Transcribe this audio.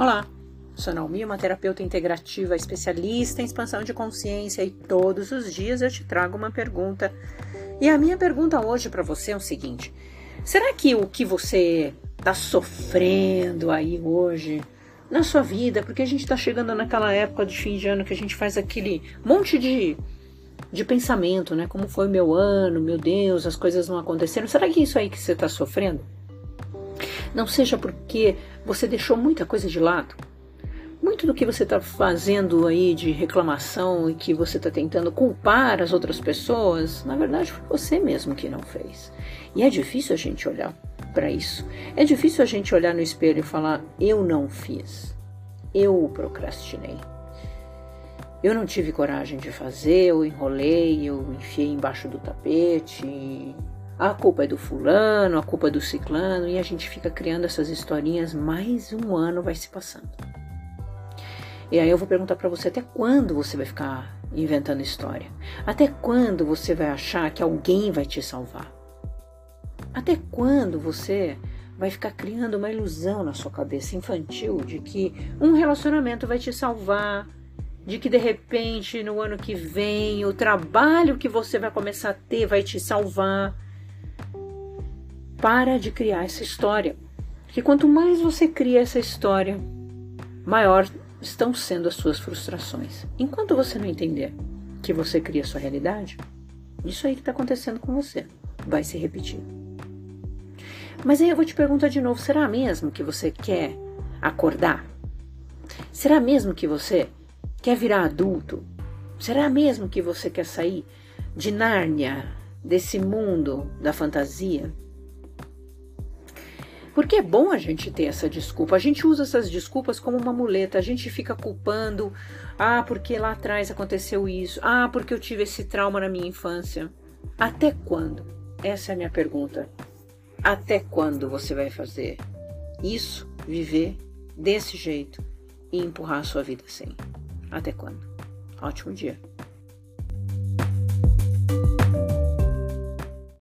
Olá, sou Naomi, uma terapeuta integrativa especialista em expansão de consciência e todos os dias eu te trago uma pergunta. E a minha pergunta hoje para você é o seguinte: será que o que você está sofrendo aí hoje na sua vida, porque a gente está chegando naquela época de fim de ano que a gente faz aquele monte de de pensamento, né? Como foi meu ano, meu Deus, as coisas não aconteceram. Será que isso aí que você está sofrendo não seja porque você deixou muita coisa de lado. Muito do que você está fazendo aí de reclamação e que você está tentando culpar as outras pessoas, na verdade foi você mesmo que não fez. E é difícil a gente olhar para isso. É difícil a gente olhar no espelho e falar: eu não fiz, eu procrastinei. Eu não tive coragem de fazer, eu enrolei, eu enfiei embaixo do tapete, a culpa é do fulano, a culpa é do ciclano, e a gente fica criando essas historinhas, mais um ano vai se passando. E aí eu vou perguntar para você até quando você vai ficar inventando história? Até quando você vai achar que alguém vai te salvar? Até quando você vai ficar criando uma ilusão na sua cabeça infantil de que um relacionamento vai te salvar, de que de repente no ano que vem o trabalho que você vai começar a ter vai te salvar? Para de criar essa história. Porque quanto mais você cria essa história, maior estão sendo as suas frustrações. Enquanto você não entender que você cria a sua realidade, isso aí que está acontecendo com você vai se repetir. Mas aí eu vou te perguntar de novo: será mesmo que você quer acordar? Será mesmo que você quer virar adulto? Será mesmo que você quer sair de Nárnia, desse mundo da fantasia? Porque é bom a gente ter essa desculpa. A gente usa essas desculpas como uma muleta. A gente fica culpando. Ah, porque lá atrás aconteceu isso. Ah, porque eu tive esse trauma na minha infância. Até quando? Essa é a minha pergunta. Até quando você vai fazer isso, viver desse jeito e empurrar a sua vida assim? Até quando? Ótimo dia.